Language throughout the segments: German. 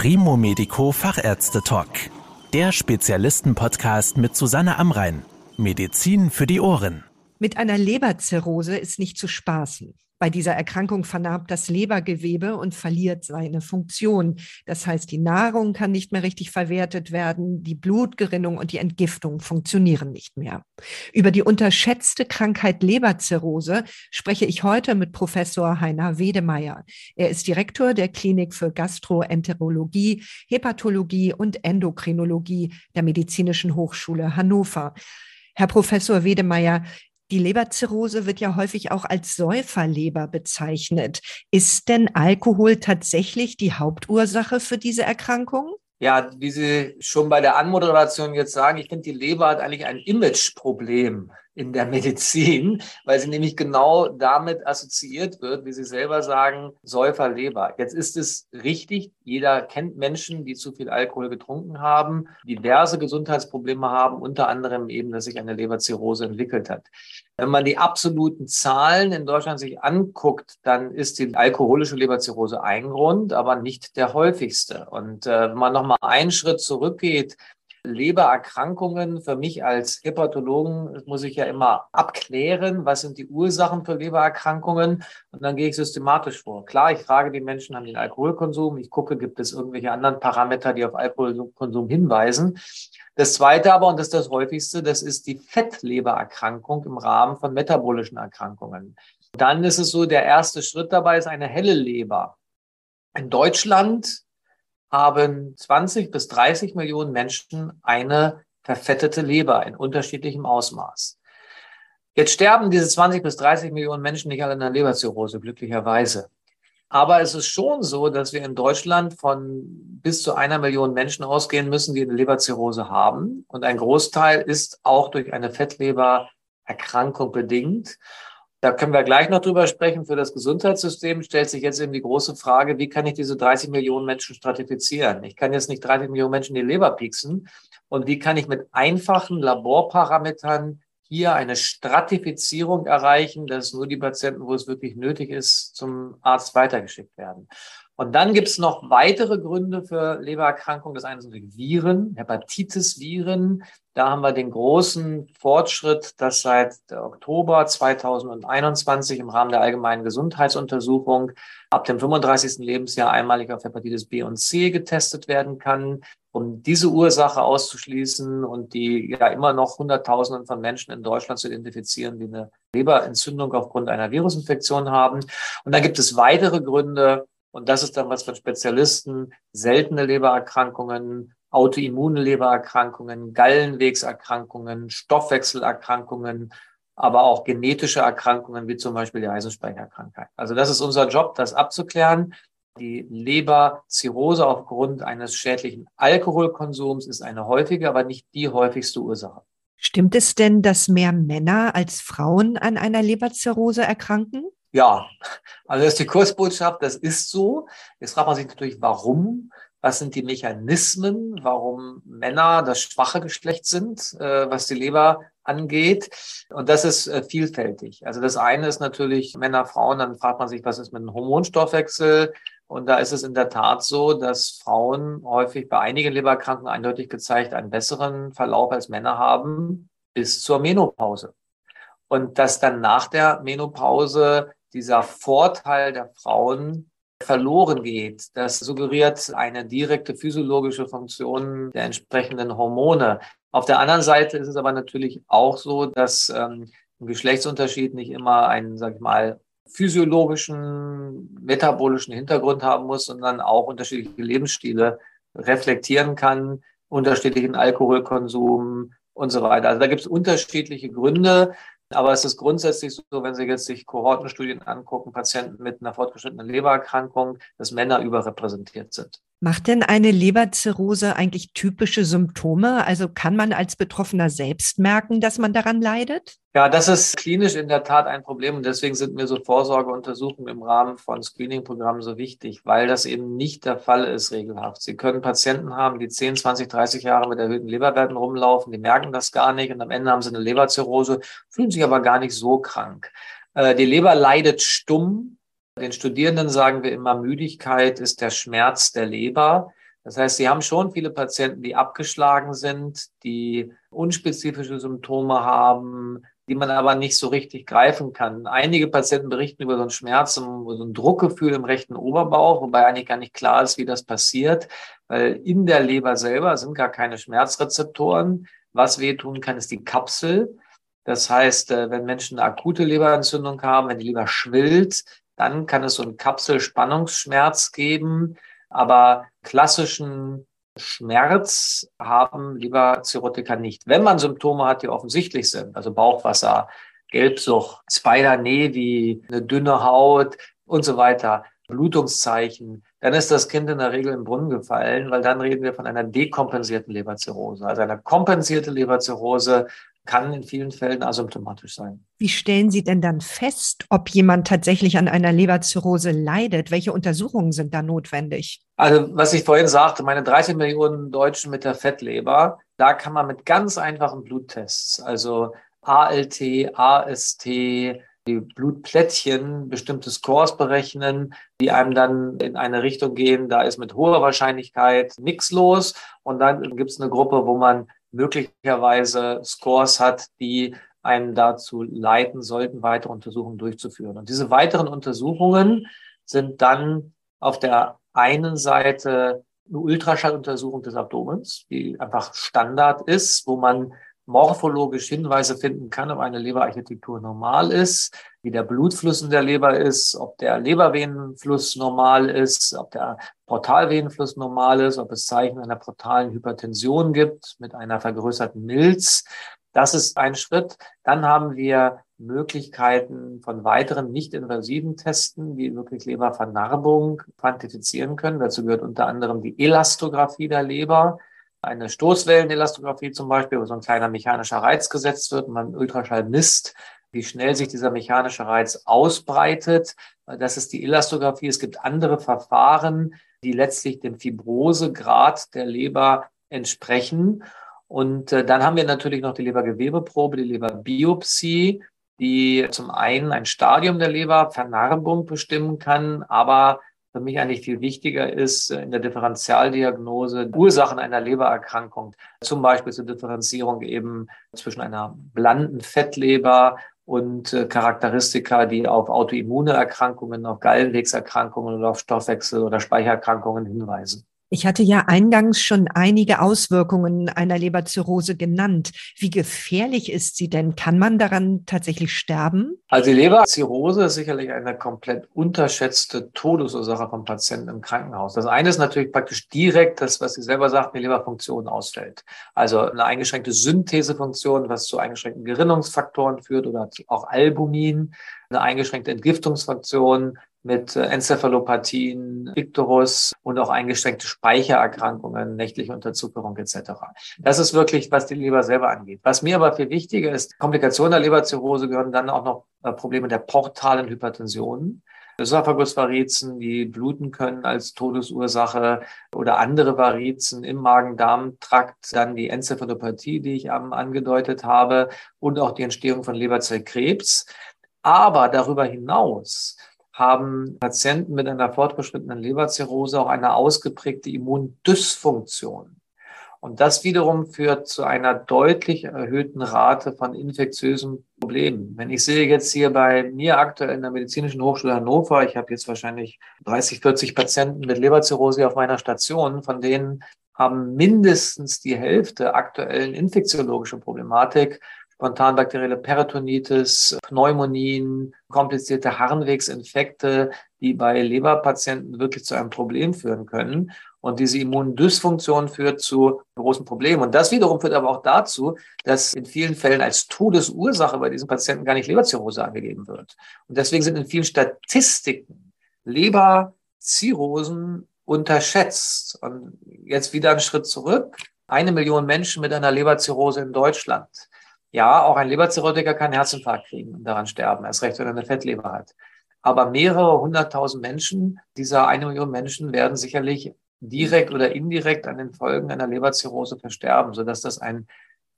Primo Medico Fachärzte Talk. Der Spezialisten-Podcast mit Susanne Amrein. Medizin für die Ohren. Mit einer Leberzirrhose ist nicht zu spaßen. Bei dieser Erkrankung vernarbt das Lebergewebe und verliert seine Funktion. Das heißt, die Nahrung kann nicht mehr richtig verwertet werden, die Blutgerinnung und die Entgiftung funktionieren nicht mehr. Über die unterschätzte Krankheit Leberzirrhose spreche ich heute mit Professor Heiner Wedemeyer. Er ist Direktor der Klinik für Gastroenterologie, Hepatologie und Endokrinologie der Medizinischen Hochschule Hannover. Herr Professor Wedemeyer, die Leberzirrhose wird ja häufig auch als Säuferleber bezeichnet. Ist denn Alkohol tatsächlich die Hauptursache für diese Erkrankung? Ja, wie Sie schon bei der Anmoderation jetzt sagen, ich finde, die Leber hat eigentlich ein Imageproblem in der Medizin, weil sie nämlich genau damit assoziiert wird, wie Sie selber sagen, Säuferleber. Jetzt ist es richtig, jeder kennt Menschen, die zu viel Alkohol getrunken haben, diverse Gesundheitsprobleme haben, unter anderem eben, dass sich eine Leberzirrhose entwickelt hat. Wenn man die absoluten Zahlen in Deutschland sich anguckt, dann ist die alkoholische Leberzirrhose ein Grund, aber nicht der häufigste. Und äh, wenn man nochmal einen Schritt zurückgeht, Lebererkrankungen für mich als Hepatologen muss ich ja immer abklären, was sind die Ursachen für Lebererkrankungen und dann gehe ich systematisch vor. Klar, ich frage die Menschen, haben den Alkoholkonsum, ich gucke, gibt es irgendwelche anderen Parameter, die auf Alkoholkonsum hinweisen. Das zweite aber, und das ist das häufigste, das ist die Fettlebererkrankung im Rahmen von metabolischen Erkrankungen. Dann ist es so, der erste Schritt dabei ist eine helle Leber. In Deutschland haben 20 bis 30 Millionen Menschen eine verfettete Leber in unterschiedlichem Ausmaß. Jetzt sterben diese 20 bis 30 Millionen Menschen nicht alle an der Leberzirrhose, glücklicherweise. Aber es ist schon so, dass wir in Deutschland von bis zu einer Million Menschen ausgehen müssen, die eine Leberzirrhose haben. Und ein Großteil ist auch durch eine Fettlebererkrankung bedingt. Da können wir gleich noch drüber sprechen. Für das Gesundheitssystem stellt sich jetzt eben die große Frage, wie kann ich diese 30 Millionen Menschen stratifizieren? Ich kann jetzt nicht 30 Millionen Menschen die Leber pieksen. Und wie kann ich mit einfachen Laborparametern hier eine Stratifizierung erreichen, dass nur die Patienten, wo es wirklich nötig ist, zum Arzt weitergeschickt werden? Und dann gibt es noch weitere Gründe für Lebererkrankungen. Das eine sind Viren, Hepatitis-Viren. Da haben wir den großen Fortschritt, dass seit Oktober 2021 im Rahmen der allgemeinen Gesundheitsuntersuchung ab dem 35. Lebensjahr einmalig auf Hepatitis B und C getestet werden kann, um diese Ursache auszuschließen und die ja immer noch Hunderttausenden von Menschen in Deutschland zu identifizieren, die eine Leberentzündung aufgrund einer Virusinfektion haben. Und dann gibt es weitere Gründe, und das ist dann was für Spezialisten, seltene Lebererkrankungen, autoimmune Lebererkrankungen, Gallenwegserkrankungen, Stoffwechselerkrankungen, aber auch genetische Erkrankungen wie zum Beispiel die Eisenspeicherkrankheit. Also das ist unser Job, das abzuklären. Die Leberzirrhose aufgrund eines schädlichen Alkoholkonsums ist eine häufige, aber nicht die häufigste Ursache. Stimmt es denn, dass mehr Männer als Frauen an einer Leberzirrhose erkranken? Ja, also das ist die Kursbotschaft, das ist so. Jetzt fragt man sich natürlich, warum? Was sind die Mechanismen, warum Männer das schwache Geschlecht sind, äh, was die Leber angeht? Und das ist äh, vielfältig. Also das eine ist natürlich Männer, Frauen, dann fragt man sich, was ist mit dem Hormonstoffwechsel? Und da ist es in der Tat so, dass Frauen häufig bei einigen Leberkranken eindeutig gezeigt einen besseren Verlauf als Männer haben bis zur Menopause. Und dass dann nach der Menopause dieser Vorteil der Frauen verloren geht. Das suggeriert eine direkte physiologische Funktion der entsprechenden Hormone. Auf der anderen Seite ist es aber natürlich auch so, dass ähm, ein Geschlechtsunterschied nicht immer einen, sag ich mal, physiologischen, metabolischen Hintergrund haben muss, sondern auch unterschiedliche Lebensstile reflektieren kann, unterschiedlichen Alkoholkonsum und so weiter. Also da gibt es unterschiedliche Gründe. Aber es ist grundsätzlich so, wenn Sie jetzt sich Kohortenstudien angucken, Patienten mit einer fortgeschrittenen Lebererkrankung, dass Männer überrepräsentiert sind. Macht denn eine Leberzirrhose eigentlich typische Symptome? Also kann man als Betroffener selbst merken, dass man daran leidet? Ja, das ist klinisch in der Tat ein Problem und deswegen sind mir so Vorsorgeuntersuchungen im Rahmen von Screening-Programmen so wichtig, weil das eben nicht der Fall ist regelhaft. Sie können Patienten haben, die 10, 20, 30 Jahre mit erhöhten Leberwerten rumlaufen, die merken das gar nicht und am Ende haben sie eine Leberzirrhose, fühlen sich aber gar nicht so krank. Äh, die Leber leidet stumm den Studierenden sagen wir immer, Müdigkeit ist der Schmerz der Leber. Das heißt, Sie haben schon viele Patienten, die abgeschlagen sind, die unspezifische Symptome haben, die man aber nicht so richtig greifen kann. Einige Patienten berichten über so einen Schmerz, so ein Druckgefühl im rechten Oberbauch, wobei eigentlich gar nicht klar ist, wie das passiert, weil in der Leber selber sind gar keine Schmerzrezeptoren. Was wehtun kann, ist die Kapsel. Das heißt, äh, wenn Menschen eine akute Leberentzündung haben, wenn die Leber schwillt, dann kann es so einen Kapselspannungsschmerz geben. Aber klassischen Schmerz haben Leberzirrhotiker nicht. Wenn man Symptome hat, die offensichtlich sind, also Bauchwasser, Gelbsucht, Spider-Nevi, eine dünne Haut und so weiter, Blutungszeichen, dann ist das Kind in der Regel im Brunnen gefallen, weil dann reden wir von einer dekompensierten Leberzirrhose. Also eine kompensierte Leberzirrhose kann in vielen Fällen asymptomatisch sein. Wie stellen Sie denn dann fest, ob jemand tatsächlich an einer Leberzirrhose leidet? Welche Untersuchungen sind da notwendig? Also, was ich vorhin sagte, meine 30 Millionen Deutschen mit der Fettleber, da kann man mit ganz einfachen Bluttests, also ALT, AST, die Blutplättchen bestimmte Scores berechnen, die einem dann in eine Richtung gehen, da ist mit hoher Wahrscheinlichkeit nichts los. Und dann gibt es eine Gruppe, wo man möglicherweise Scores hat, die einen dazu leiten sollten, weitere Untersuchungen durchzuführen. Und diese weiteren Untersuchungen sind dann auf der einen Seite eine Ultraschalluntersuchung des Abdomens, die einfach Standard ist, wo man morphologisch Hinweise finden kann, ob eine Leberarchitektur normal ist, wie der Blutfluss in der Leber ist, ob der Lebervenenfluss normal ist, ob der Portalvenenfluss normal ist, ob es Zeichen einer portalen Hypertension gibt mit einer vergrößerten Milz. Das ist ein Schritt. Dann haben wir Möglichkeiten von weiteren nicht-invasiven Testen, die wirklich Lebervernarbung quantifizieren können. Dazu gehört unter anderem die Elastographie der Leber eine Stoßwellenelastographie zum Beispiel, wo so ein kleiner mechanischer Reiz gesetzt wird und man Ultraschall misst, wie schnell sich dieser mechanische Reiz ausbreitet. Das ist die Elastographie. Es gibt andere Verfahren, die letztlich dem Fibrosegrad der Leber entsprechen. Und äh, dann haben wir natürlich noch die Lebergewebeprobe, die Leberbiopsie, die zum einen ein Stadium der Lebervernarbung bestimmen kann, aber für mich eigentlich viel wichtiger ist äh, in der Differentialdiagnose Ursachen einer Lebererkrankung, zum Beispiel zur Differenzierung eben zwischen einer blanden Fettleber und äh, Charakteristika, die auf autoimmune Erkrankungen, auf Gallenwegserkrankungen oder auf Stoffwechsel- oder Speichererkrankungen hinweisen. Ich hatte ja eingangs schon einige Auswirkungen einer Leberzirrhose genannt. Wie gefährlich ist sie denn? Kann man daran tatsächlich sterben? Also die Leberzirrhose ist sicherlich eine komplett unterschätzte Todesursache von Patienten im Krankenhaus. Das eine ist natürlich praktisch direkt das, was Sie selber sagten, die Leberfunktion ausfällt. Also eine eingeschränkte Synthesefunktion, was zu eingeschränkten Gerinnungsfaktoren führt oder auch Albumin, eine eingeschränkte Entgiftungsfunktion, mit Enzephalopathien, Icterus und auch eingeschränkte Speichererkrankungen, nächtliche Unterzuckerung etc. Das ist wirklich, was die Leber selber angeht. Was mir aber viel wichtiger ist, Komplikationen der Leberzirrhose gehören dann auch noch äh, Probleme der portalen Hypertension. Esophagusvarizen, die bluten können als Todesursache oder andere Varizen im Magen-Darm-Trakt, dann die Enzephalopathie, die ich angedeutet habe und auch die Entstehung von Leberzellkrebs. Aber darüber hinaus haben Patienten mit einer fortgeschrittenen Leberzirrhose auch eine ausgeprägte Immundysfunktion. Und das wiederum führt zu einer deutlich erhöhten Rate von infektiösen Problemen. Wenn ich sehe jetzt hier bei mir aktuell in der Medizinischen Hochschule Hannover, ich habe jetzt wahrscheinlich 30, 40 Patienten mit Leberzirrhose auf meiner Station, von denen haben mindestens die Hälfte aktuellen infektiologische Problematik spontan bakterielle Peritonitis, Pneumonien, komplizierte Harnwegsinfekte, die bei Leberpatienten wirklich zu einem Problem führen können. Und diese Immundysfunktion führt zu großen Problemen. Und das wiederum führt aber auch dazu, dass in vielen Fällen als Todesursache bei diesen Patienten gar nicht Leberzirrhose angegeben wird. Und deswegen sind in vielen Statistiken Leberzirrhosen unterschätzt. Und jetzt wieder einen Schritt zurück. Eine Million Menschen mit einer Leberzirrhose in Deutschland. Ja, auch ein Leberzirrhotiker kann Herzinfarkt kriegen und daran sterben, erst recht, wenn er eine Fettleber hat. Aber mehrere hunderttausend Menschen, dieser eine Million Menschen, werden sicherlich direkt oder indirekt an den Folgen einer Leberzirrhose versterben, sodass das ein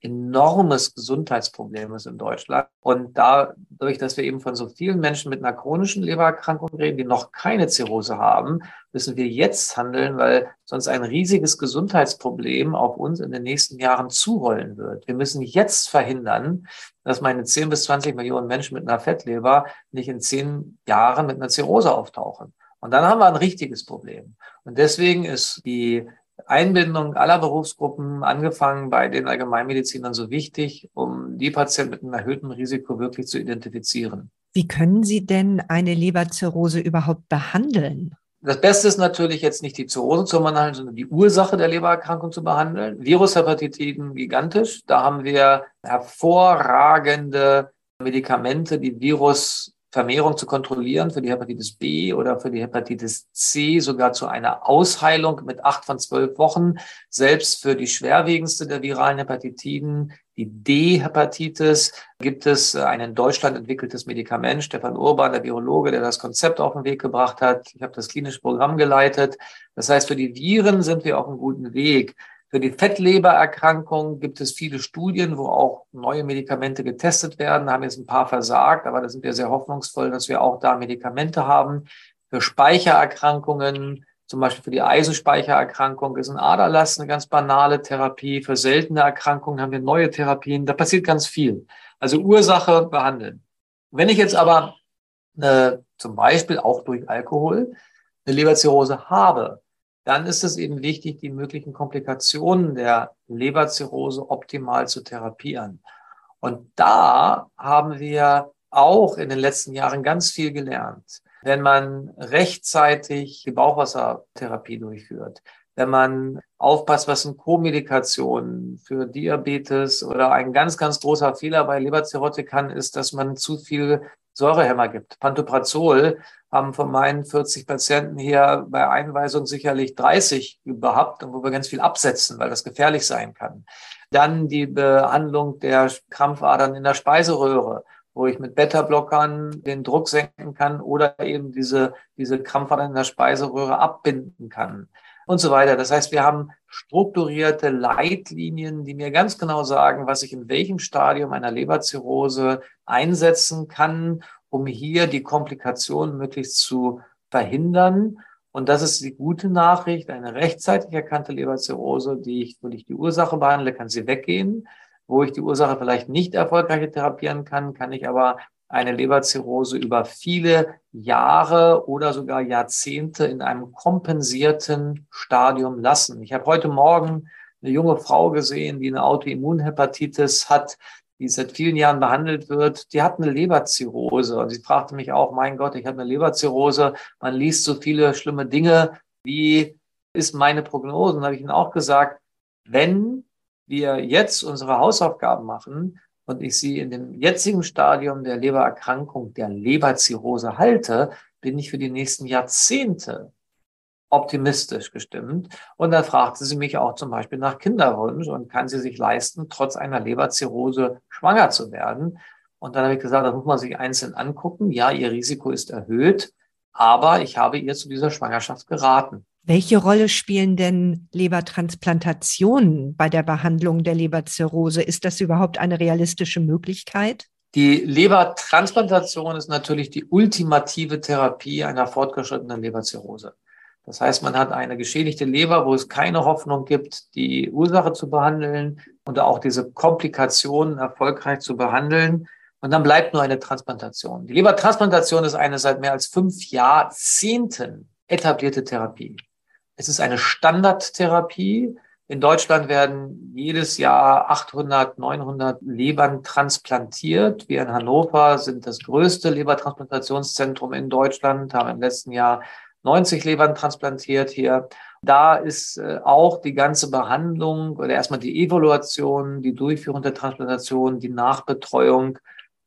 enormes Gesundheitsproblem ist in Deutschland. Und dadurch, dass wir eben von so vielen Menschen mit einer chronischen Lebererkrankung reden, die noch keine Zirrhose haben, müssen wir jetzt handeln, weil sonst ein riesiges Gesundheitsproblem auf uns in den nächsten Jahren zurollen wird. Wir müssen jetzt verhindern, dass meine 10 bis 20 Millionen Menschen mit einer Fettleber nicht in zehn Jahren mit einer Zirrhose auftauchen. Und dann haben wir ein richtiges Problem. Und deswegen ist die Einbindung aller Berufsgruppen, angefangen bei den Allgemeinmedizinern, so wichtig, um die Patienten mit einem erhöhten Risiko wirklich zu identifizieren. Wie können Sie denn eine Leberzirrhose überhaupt behandeln? Das Beste ist natürlich jetzt nicht die Zirrhose zu behandeln, sondern die Ursache der Lebererkrankung zu behandeln. Virushepatitiden gigantisch. Da haben wir hervorragende Medikamente, die Virus Vermehrung zu kontrollieren für die Hepatitis B oder für die Hepatitis C, sogar zu einer Ausheilung mit acht von zwölf Wochen. Selbst für die schwerwiegendste der viralen Hepatitiden, die D-Hepatitis, gibt es ein in Deutschland entwickeltes Medikament. Stefan Urban, der Virologe, der das Konzept auf den Weg gebracht hat. Ich habe das klinische Programm geleitet. Das heißt, für die Viren sind wir auf einem guten Weg. Für die Fettlebererkrankung gibt es viele Studien, wo auch neue Medikamente getestet werden. Da haben jetzt ein paar versagt, aber da sind wir sehr hoffnungsvoll, dass wir auch da Medikamente haben. Für Speichererkrankungen, zum Beispiel für die Eisenspeichererkrankung, ist ein Aderlass eine ganz banale Therapie. Für seltene Erkrankungen haben wir neue Therapien. Da passiert ganz viel. Also Ursache behandeln. Wenn ich jetzt aber äh, zum Beispiel auch durch Alkohol eine Leberzirrhose habe, dann ist es eben wichtig, die möglichen Komplikationen der Leberzirrhose optimal zu therapieren. Und da haben wir auch in den letzten Jahren ganz viel gelernt. Wenn man rechtzeitig die Bauchwassertherapie durchführt, wenn man aufpasst, was sind Co-Medikationen für Diabetes oder ein ganz, ganz großer Fehler bei Leberzirrhotikern ist, dass man zu viel Säurehämmer gibt. Pantoprazol haben von meinen 40 Patienten hier bei Einweisung sicherlich 30 gehabt und wo wir ganz viel absetzen, weil das gefährlich sein kann. Dann die Behandlung der Krampfadern in der Speiseröhre, wo ich mit Beta-Blockern den Druck senken kann oder eben diese, diese Krampfadern in der Speiseröhre abbinden kann und so weiter. Das heißt, wir haben strukturierte Leitlinien, die mir ganz genau sagen, was ich in welchem Stadium einer Leberzirrhose einsetzen kann, um hier die Komplikationen möglichst zu verhindern. Und das ist die gute Nachricht. Eine rechtzeitig erkannte Leberzirrhose, die ich, wo ich die Ursache behandle, kann sie weggehen. Wo ich die Ursache vielleicht nicht erfolgreich therapieren kann, kann ich aber eine Leberzirrhose über viele Jahre oder sogar Jahrzehnte in einem kompensierten Stadium lassen. Ich habe heute Morgen eine junge Frau gesehen, die eine Autoimmunhepatitis hat, die seit vielen Jahren behandelt wird. Die hat eine Leberzirrhose und sie fragte mich auch, mein Gott, ich habe eine Leberzirrhose. Man liest so viele schlimme Dinge. Wie ist meine Prognose? Und habe ich ihnen auch gesagt, wenn wir jetzt unsere Hausaufgaben machen, und ich sie in dem jetzigen Stadium der Lebererkrankung, der Leberzirrhose halte, bin ich für die nächsten Jahrzehnte optimistisch gestimmt. Und dann fragte sie mich auch zum Beispiel nach Kinderwunsch und kann sie sich leisten, trotz einer Leberzirrhose schwanger zu werden. Und dann habe ich gesagt, das muss man sich einzeln angucken. Ja, ihr Risiko ist erhöht, aber ich habe ihr zu dieser Schwangerschaft geraten. Welche Rolle spielen denn Lebertransplantationen bei der Behandlung der Leberzirrhose? Ist das überhaupt eine realistische Möglichkeit? Die Lebertransplantation ist natürlich die ultimative Therapie einer fortgeschrittenen Leberzirrhose. Das heißt, man hat eine geschädigte Leber, wo es keine Hoffnung gibt, die Ursache zu behandeln und auch diese Komplikationen erfolgreich zu behandeln. Und dann bleibt nur eine Transplantation. Die Lebertransplantation ist eine seit mehr als fünf Jahrzehnten etablierte Therapie. Es ist eine Standardtherapie. In Deutschland werden jedes Jahr 800, 900 Lebern transplantiert. Wir in Hannover sind das größte Lebertransplantationszentrum in Deutschland, haben im letzten Jahr 90 Lebern transplantiert hier. Da ist äh, auch die ganze Behandlung oder erstmal die Evaluation, die Durchführung der Transplantation, die Nachbetreuung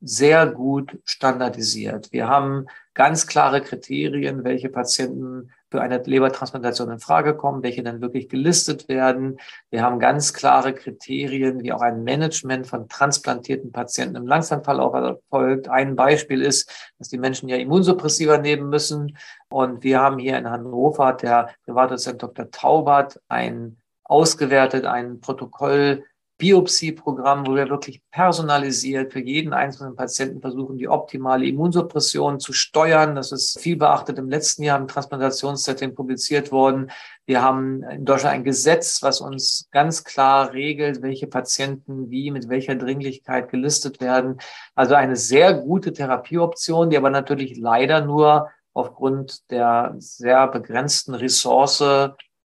sehr gut standardisiert. Wir haben ganz klare Kriterien, welche Patienten für eine Lebertransplantation in Frage kommen, welche dann wirklich gelistet werden. Wir haben ganz klare Kriterien, wie auch ein Management von transplantierten Patienten im Langzeitverlauf erfolgt. Ein Beispiel ist, dass die Menschen ja Immunsuppressiva nehmen müssen. Und wir haben hier in Hannover, der Privatdozent Dr. Taubert, ein ausgewertet, ein Protokoll Biopsieprogramm, wo wir wirklich personalisiert für jeden einzelnen Patienten versuchen, die optimale Immunsuppression zu steuern. Das ist viel beachtet im letzten Jahr im Transplantationssetting publiziert worden. Wir haben in Deutschland ein Gesetz, was uns ganz klar regelt, welche Patienten wie mit welcher Dringlichkeit gelistet werden. Also eine sehr gute Therapieoption, die aber natürlich leider nur aufgrund der sehr begrenzten Ressource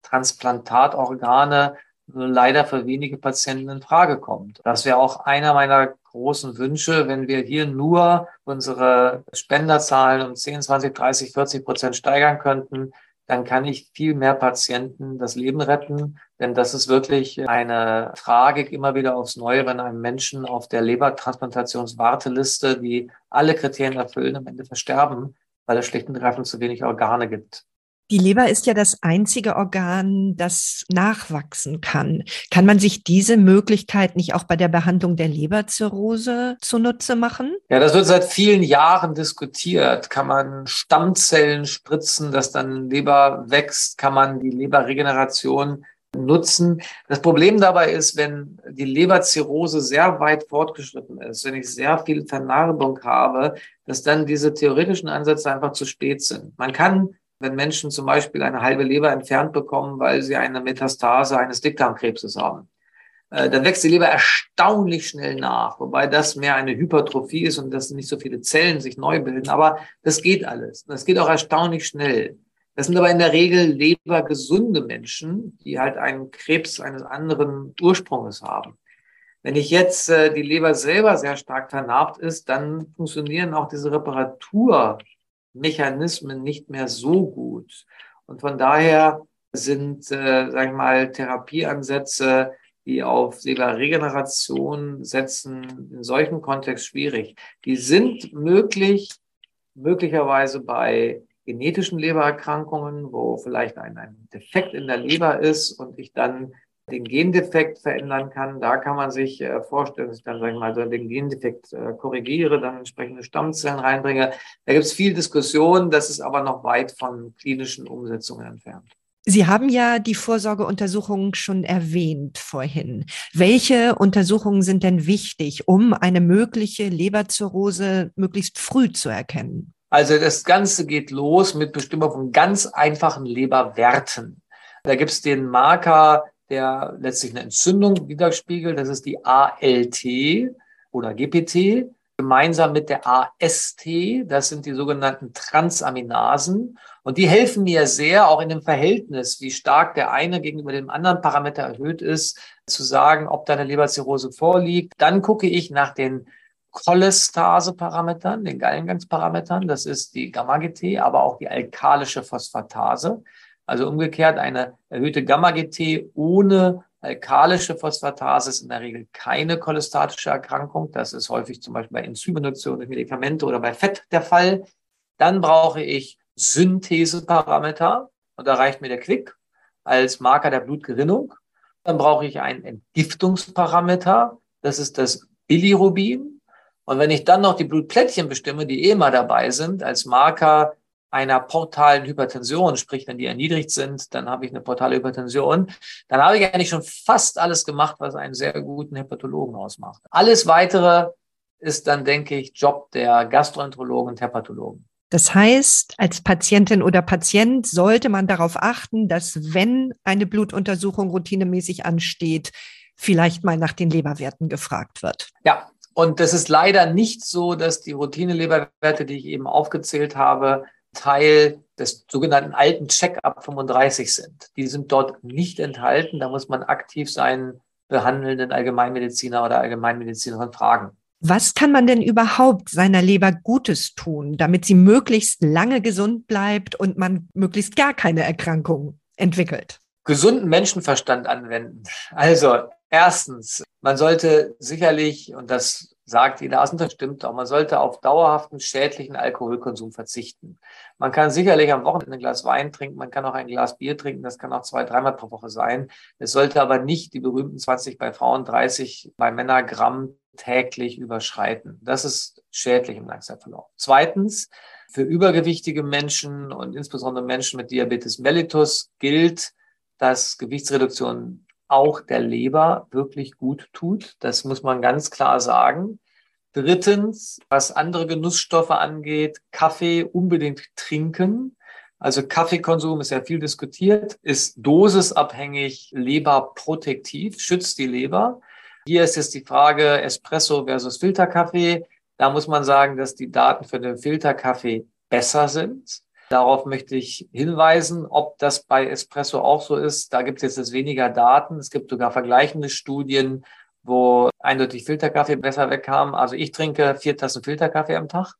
Transplantatorgane leider für wenige Patienten in Frage kommt. Das wäre auch einer meiner großen Wünsche, wenn wir hier nur unsere Spenderzahlen um 10, 20, 30, 40 Prozent steigern könnten, dann kann ich viel mehr Patienten das Leben retten. Denn das ist wirklich eine Tragik immer wieder aufs Neue, wenn einem Menschen auf der Lebertransplantationswarteliste, die alle Kriterien erfüllen, am Ende versterben, weil es schlicht und ergreifend zu wenig Organe gibt. Die Leber ist ja das einzige Organ, das nachwachsen kann. Kann man sich diese Möglichkeit nicht auch bei der Behandlung der Leberzirrhose zunutze machen? Ja, das wird seit vielen Jahren diskutiert. Kann man Stammzellen spritzen, dass dann Leber wächst? Kann man die Leberregeneration nutzen. Das Problem dabei ist, wenn die Leberzirrhose sehr weit fortgeschritten ist, wenn ich sehr viel Vernarbung habe, dass dann diese theoretischen Ansätze einfach zu spät sind. Man kann wenn Menschen zum Beispiel eine halbe Leber entfernt bekommen, weil sie eine Metastase eines Dickdarmkrebses haben. Äh, dann wächst die Leber erstaunlich schnell nach, wobei das mehr eine Hypertrophie ist und dass nicht so viele Zellen sich neu bilden. Aber das geht alles. Das geht auch erstaunlich schnell. Das sind aber in der Regel lebergesunde Menschen, die halt einen Krebs eines anderen Ursprungs haben. Wenn ich jetzt äh, die Leber selber sehr stark vernarbt ist, dann funktionieren auch diese Reparatur Mechanismen nicht mehr so gut. Und von daher sind, äh, sag ich mal, Therapieansätze, die auf Leberregeneration setzen, in solchem Kontext schwierig. Die sind möglich, möglicherweise bei genetischen Lebererkrankungen, wo vielleicht ein, ein Defekt in der Leber ist und ich dann den Gendefekt verändern kann. Da kann man sich äh, vorstellen, dass ich dann, sage ich mal, so den Gendefekt äh, korrigiere, dann entsprechende Stammzellen reinbringe. Da gibt es viel Diskussion, das ist aber noch weit von klinischen Umsetzungen entfernt. Sie haben ja die Vorsorgeuntersuchungen schon erwähnt vorhin. Welche Untersuchungen sind denn wichtig, um eine mögliche Leberzirrhose möglichst früh zu erkennen? Also das Ganze geht los mit Bestimmung von ganz einfachen Leberwerten. Da gibt es den Marker der letztlich eine Entzündung widerspiegelt. Das ist die ALT oder GPT, gemeinsam mit der AST. Das sind die sogenannten Transaminasen. Und die helfen mir sehr, auch in dem Verhältnis, wie stark der eine gegenüber dem anderen Parameter erhöht ist, zu sagen, ob da eine Leberzirrhose vorliegt. Dann gucke ich nach den Cholestase-Parametern, den Gallengangsparametern. Das ist die Gamma-GT, aber auch die alkalische Phosphatase. Also umgekehrt eine erhöhte Gamma-GT ohne alkalische Phosphatase ist in der Regel keine cholestatische Erkrankung. Das ist häufig zum Beispiel bei Enzyminduktion durch Medikamente oder bei Fett der Fall. Dann brauche ich Syntheseparameter und da reicht mir der Quick als Marker der Blutgerinnung. Dann brauche ich ein Entgiftungsparameter. Das ist das Bilirubin. Und wenn ich dann noch die Blutplättchen bestimme, die eh immer dabei sind, als Marker einer portalen Hypertension, sprich, wenn die erniedrigt sind, dann habe ich eine portale Hypertension. Dann habe ich eigentlich schon fast alles gemacht, was einen sehr guten Hepatologen ausmacht. Alles weitere ist dann, denke ich, Job der Gastroenterologen und Hepatologen. Das heißt, als Patientin oder Patient sollte man darauf achten, dass wenn eine Blutuntersuchung routinemäßig ansteht, vielleicht mal nach den Leberwerten gefragt wird. Ja, und das ist leider nicht so, dass die Routine-Leberwerte, die ich eben aufgezählt habe, Teil des sogenannten alten Check-up 35 sind. Die sind dort nicht enthalten. Da muss man aktiv seinen behandelnden Allgemeinmediziner oder Allgemeinmedizinerin fragen. Was kann man denn überhaupt seiner Leber Gutes tun, damit sie möglichst lange gesund bleibt und man möglichst gar keine Erkrankung entwickelt? Gesunden Menschenverstand anwenden. Also erstens, man sollte sicherlich, und das sagt jeder Arzt, das stimmt auch, man sollte auf dauerhaften schädlichen Alkoholkonsum verzichten. Man kann sicherlich am Wochenende ein Glas Wein trinken, man kann auch ein Glas Bier trinken, das kann auch zwei, dreimal pro Woche sein. Es sollte aber nicht die berühmten 20 bei Frauen, 30 bei Männern Gramm täglich überschreiten. Das ist schädlich im Langzeitverlauf. Zweitens, für übergewichtige Menschen und insbesondere Menschen mit Diabetes mellitus gilt, dass Gewichtsreduktion auch der Leber wirklich gut tut. Das muss man ganz klar sagen. Drittens, was andere Genussstoffe angeht, Kaffee unbedingt trinken. Also Kaffeekonsum ist ja viel diskutiert, ist dosisabhängig, leberprotektiv, schützt die Leber. Hier ist jetzt die Frage Espresso versus Filterkaffee. Da muss man sagen, dass die Daten für den Filterkaffee besser sind. Darauf möchte ich hinweisen, ob das bei Espresso auch so ist. Da gibt es jetzt weniger Daten. Es gibt sogar vergleichende Studien, wo eindeutig Filterkaffee besser wegkam. Also ich trinke vier Tassen Filterkaffee am Tag.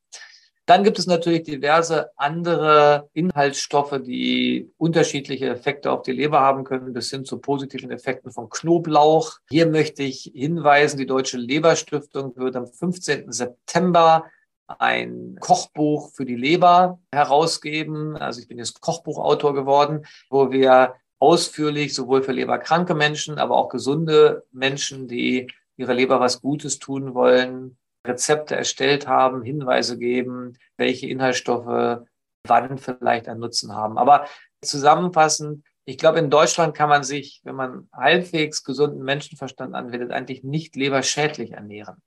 Dann gibt es natürlich diverse andere Inhaltsstoffe, die unterschiedliche Effekte auf die Leber haben können, bis hin zu positiven Effekten von Knoblauch. Hier möchte ich hinweisen, die Deutsche Leberstiftung wird am 15. September ein Kochbuch für die Leber herausgeben. Also ich bin jetzt Kochbuchautor geworden, wo wir ausführlich sowohl für leberkranke Menschen, aber auch gesunde Menschen, die ihrer Leber was Gutes tun wollen, Rezepte erstellt haben, Hinweise geben, welche Inhaltsstoffe wann vielleicht einen Nutzen haben. Aber zusammenfassend, ich glaube, in Deutschland kann man sich, wenn man halbwegs gesunden Menschenverstand anwendet, eigentlich nicht leberschädlich ernähren.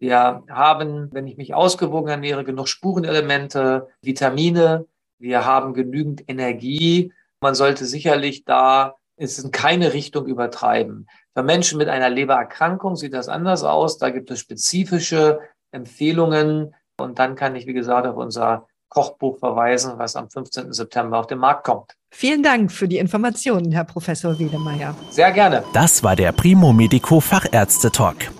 Wir haben, wenn ich mich ausgewogen ernähre, genug Spurenelemente, Vitamine. Wir haben genügend Energie. Man sollte sicherlich da es in keine Richtung übertreiben. Bei Menschen mit einer Lebererkrankung sieht das anders aus. Da gibt es spezifische Empfehlungen. Und dann kann ich, wie gesagt, auf unser Kochbuch verweisen, was am 15. September auf den Markt kommt. Vielen Dank für die Informationen, Herr Professor Wiedemeyer. Sehr gerne. Das war der Primo Medico Fachärzte Talk.